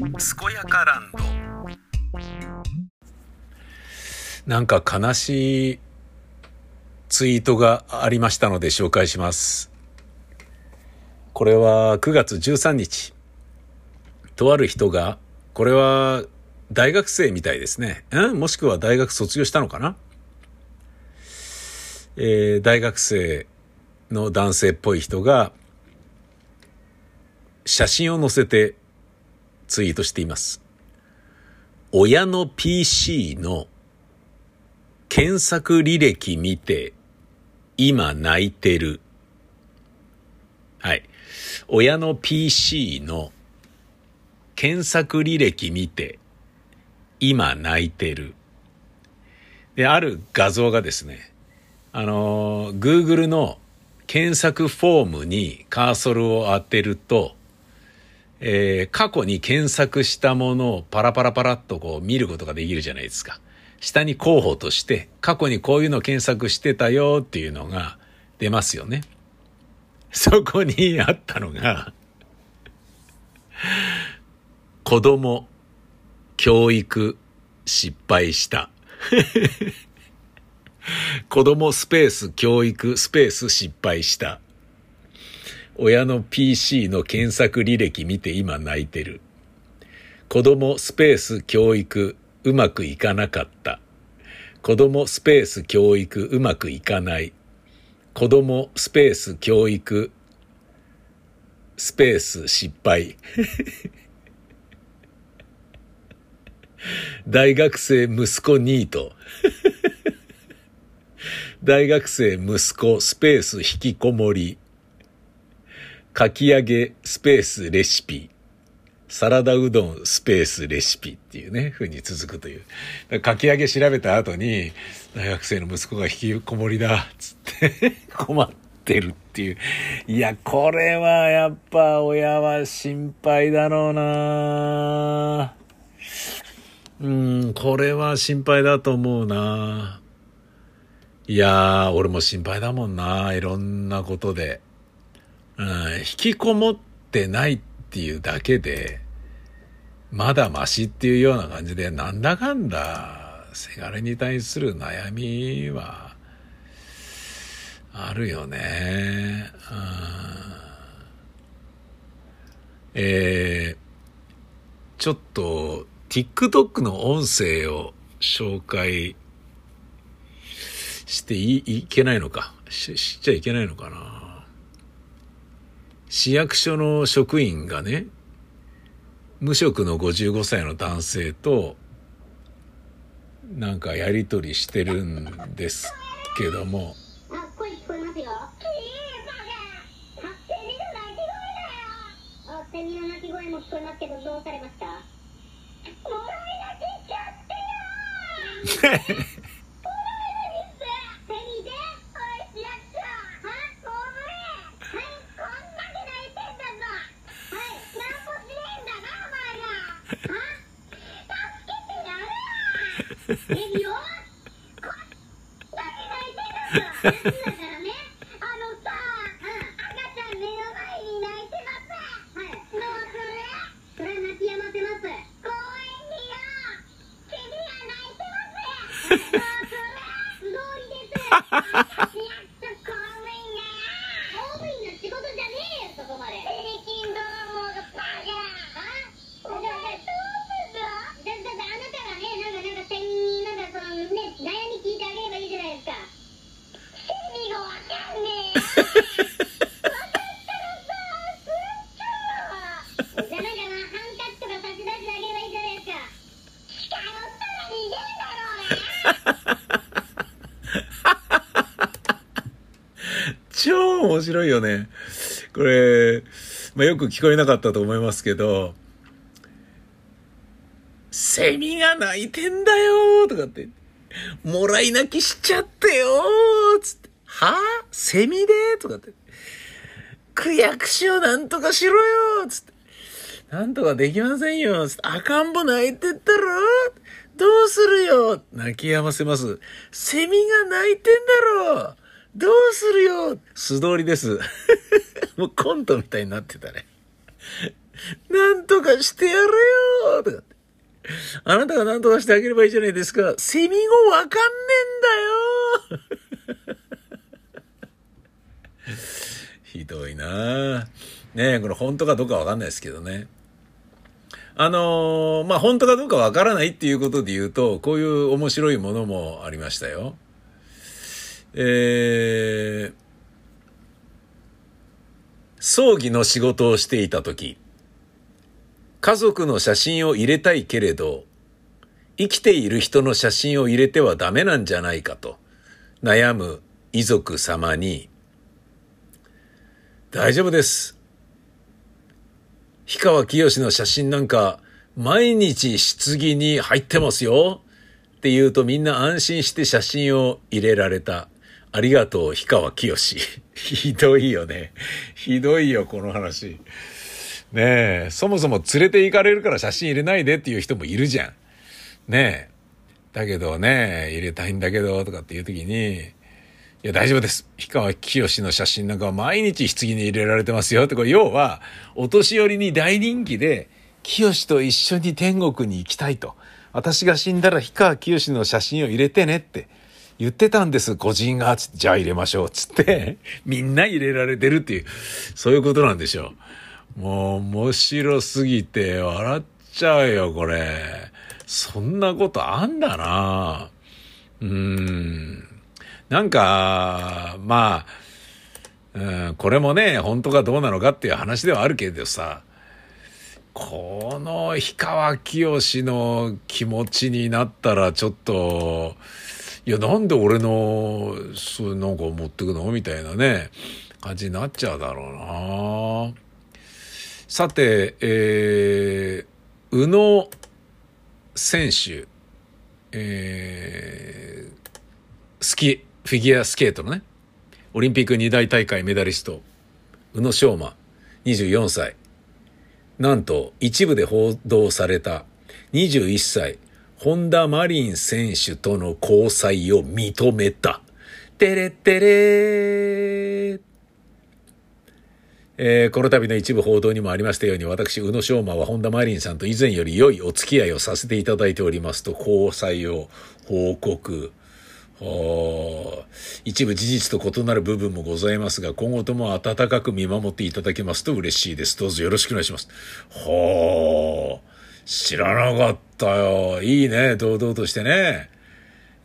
健やかランド。なんか悲しいツイートがありましたので紹介します。これは9月13日。とある人がこれは大学生みたいですね。ん？もしくは大学卒業したのかな？えー、大学生の男性っぽい人が写真を載せてツイートしています。親の PC の検索履歴見て今泣いてる。はい。親の PC の検索履歴見て今泣いてる。で、ある画像がですね、あの、Google の検索フォームにカーソルを当てると、えー、過去に検索したものをパラパラパラっとこう見ることができるじゃないですか。下に候補として、過去にこういうの検索してたよっていうのが出ますよね。そこにあったのが 子供、教育、失敗した。子供スペース教育スペース失敗した。親の PC の検索履歴見て今泣いてる。子供スペース教育うまくいかなかった。子供スペース教育うまくいかない。子供スペース教育スペース失敗。大学生息子ニート。大学生息子スペース引きこもり。かき揚げスペースレシピ。サラダうどんスペースレシピっていうね、風に続くという。かき揚げ調べた後に、大学生の息子が引きこもりだ、つって 困ってるっていう。いや、これはやっぱ親は心配だろうなうん、これは心配だと思うな。いやー、俺も心配だもんな。いろんなことで。引きこもってないっていうだけで、まだマシっていうような感じで、なんだかんだ、せがれに対する悩みは、あるよね。えー、ちょっと、TikTok の音声を紹介していいけないのか。ししちゃいけないのかな。市役所の職員がね、無職の55歳の男性と、なんかやりとりしてるんですけども、セミの鳴き声も聞こえますけどどうされました？えるよこだけ泣いてからねあのさ、赤ちゃん目の前に泣いてますはいどうするそれ泣きやませます公園よが泣いてますどうする通りです 超面白いよね。これ、まあ、よく聞こえなかったと思いますけど、セミが鳴いてんだよとかって、もらい泣きしちゃってよつって、は？ぁセミで？とかって、区役所なんとかしろよつって、なんとかできませんよ、赤ん坊泣いてったろどうするよ？泣き止ませます。セミが泣いてんだろ？どうするよ？素通りです。もうコントみたいになってたね。なんとかしてやれよとかって。あなたが何とかしてあげればいいじゃないですか。セミ語わかんねえんだよ ひどいなねえ、これ本当かどうかわかんないですけどね。あのー、まあ、本当かどうかわからないっていうことで言うと、こういう面白いものもありましたよ。えー、葬儀の仕事をしていた時、家族の写真を入れたいけれど、生きている人の写真を入れてはダメなんじゃないかと悩む遺族様に、大丈夫です。氷川きよしの写真なんか毎日棺に入ってますよって言うとみんな安心して写真を入れられた。ありがとう、氷川きよし。ひどいよね。ひどいよ、この話。ねえ、そもそも連れて行かれるから写真入れないでっていう人もいるじゃん。ねえ。だけどね、入れたいんだけど、とかっていう時に、いや、大丈夫です。氷川きよしの写真なんかは毎日棺に入れられてますよ。って、これ要は、お年寄りに大人気で、きよしと一緒に天国に行きたいと。私が死んだら氷川きよしの写真を入れてねって。言ってたんです、個人が、じゃあ入れましょう、つって、みんな入れられてるっていう、そういうことなんでしょう。もう、面白すぎて、笑っちゃうよ、これ。そんなことあんだなうーん。なんか、まあ、うん、これもね、本当かどうなのかっていう話ではあるけどさ、この氷川きよしの気持ちになったらちょっと、いや、なんで俺の、そうなんか持ってくのみたいなね、感じになっちゃうだろうな。さて、えー、宇野選手、えー、スキ、フィギュアスケートのね、オリンピック二大大会メダリスト、宇野昌磨、24歳。なんと、一部で報道された21歳、本田マリン選手との交際を認めた。てれってれー。えー、この度の一部報道にもありましたように、私、宇野昌磨は本田マリンさんと以前より良いお付き合いをさせていただいておりますと、交際を報告。一部事実と異なる部分もございますが、今後とも温かく見守っていただけますと嬉しいです。どうぞよろしくお願いします。はあ。知らなかったよ。いいね、堂々としてね。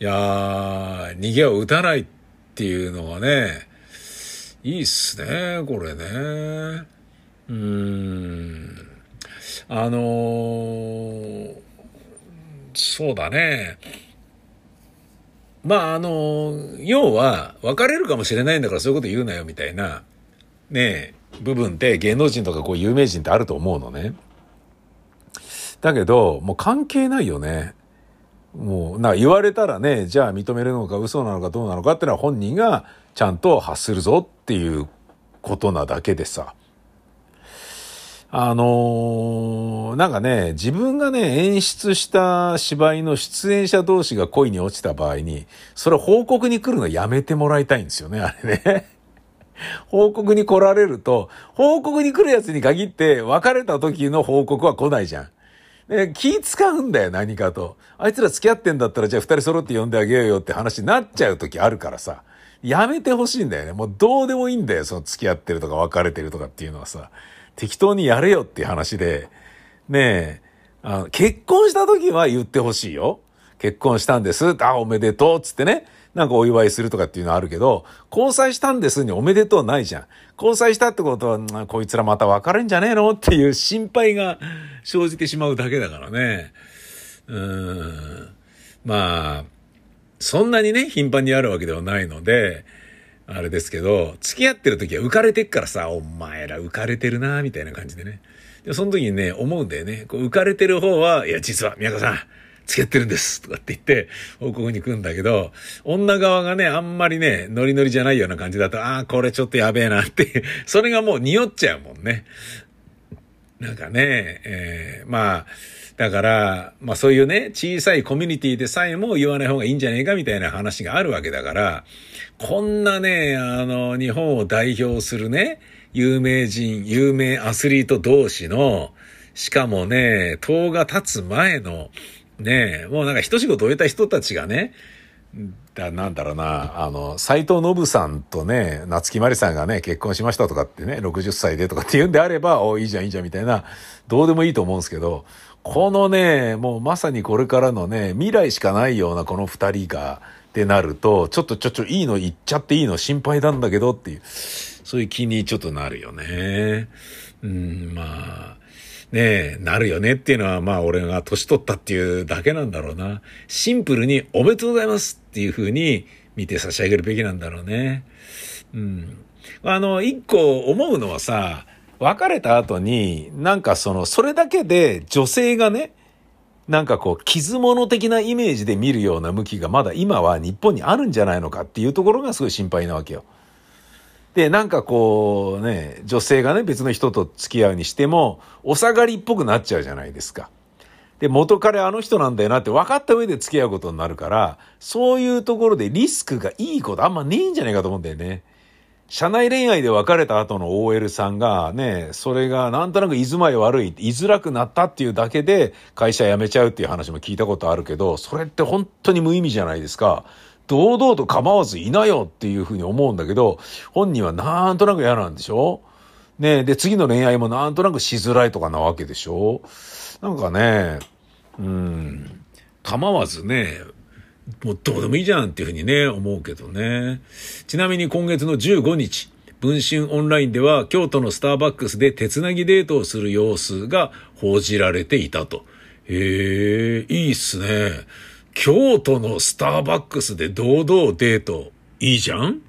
いやー、逃げを打たないっていうのがね、いいっすね、これね。うーん。あのー、そうだね。まあ、あの、要は、別れるかもしれないんだからそういうこと言うなよ、みたいな、ね部分って芸能人とかこう有名人ってあると思うのね。だけど、もう関係ないよね。もう、な言われたらね、じゃあ認めるのか嘘なのかどうなのかっていうのは本人がちゃんと発するぞっていうことなだけでさ。あのー、なんかね、自分がね、演出した芝居の出演者同士が恋に落ちた場合に、それ報告に来るのやめてもらいたいんですよね、あれね。報告に来られると、報告に来るやつに限って別れた時の報告は来ないじゃん。で、気使うんだよ、何かと。あいつら付き合ってんだったら、じゃあ二人揃って呼んであげようよって話になっちゃう時あるからさ。やめてほしいんだよね。もうどうでもいいんだよ、その付き合ってるとか別れてるとかっていうのはさ。適当にやれよっていう話で。ねえ、あの結婚した時は言ってほしいよ。結婚したんです。あ、おめでとう。つってね。なんかお祝いするとかっていうのはあるけど、交際したんですにおめでとうないじゃん。交際したってことは、こいつらまた別れんじゃねえのっていう心配が生じてしまうだけだからね。うん。まあ、そんなにね、頻繁にあるわけではないので、あれですけど、付き合ってる時は浮かれてっからさ、お前ら浮かれてるな、みたいな感じでね。で、その時にね、思うんだよね。こう浮かれてる方は、いや、実は、宮川さん、付き合ってるんですとかって言って報告に来るんだけど、女側がね、あんまりね、ノリノリじゃないような感じだと、ああ、これちょっとやべえなってそれがもう匂っちゃうもんね。なんかね、えー、まあ、だから、まあそういうね、小さいコミュニティでさえも言わない方がいいんじゃねえかみたいな話があるわけだから、こんなね、あの、日本を代表するね、有名人、有名アスリート同士のしかもね、党が立つ前の、ね、もうなんか一仕事終えた人たちがね、だなんだろうな、あの、斎藤信さんとね、夏木マリさんがね、結婚しましたとかってね、60歳でとかって言うんであれば、おいいじゃんいいじゃんみたいな、どうでもいいと思うんですけど、このね、もうまさにこれからのね、未来しかないようなこの二人が、ってなると、ちょっとちょちょいいの言っちゃっていいの心配なんだけどっていう、そういう気にちょっとなるよね。うん、まあ、ねえ、なるよねっていうのは、まあ俺が年取ったっていうだけなんだろうな。シンプルにおめでとうございますっていう風に見て差し上げるべきなんだろうね。うん。あの、一個思うのはさ、別れた後に、なんかその、それだけで女性がね、なんかこう、傷物的なイメージで見るような向きがまだ今は日本にあるんじゃないのかっていうところがすごい心配なわけよ。で、なんかこうね、女性がね、別の人と付き合うにしても、お下がりっぽくなっちゃうじゃないですか。で、元彼あの人なんだよなって分かった上で付き合うことになるから、そういうところでリスクがいいことあんまねえんじゃないかと思うんだよね。社内恋愛で別れた後の OL さんがね、それがなんとなく居住まい悪い、居づらくなったっていうだけで会社辞めちゃうっていう話も聞いたことあるけど、それって本当に無意味じゃないですか。堂々と構わずいなよっていうふうに思うんだけど、本人はなんとなく嫌なんでしょ？ねで、次の恋愛もなんとなくしづらいとかなわけでしょ？なんかね、うん、構わずね、もうどうでもいいじゃんっていうふうにね、思うけどね。ちなみに今月の15日、文春オンラインでは京都のスターバックスで手つなぎデートをする様子が報じられていたと。へえ、いいっすね。京都のスターバックスで堂々デート、いいじゃん？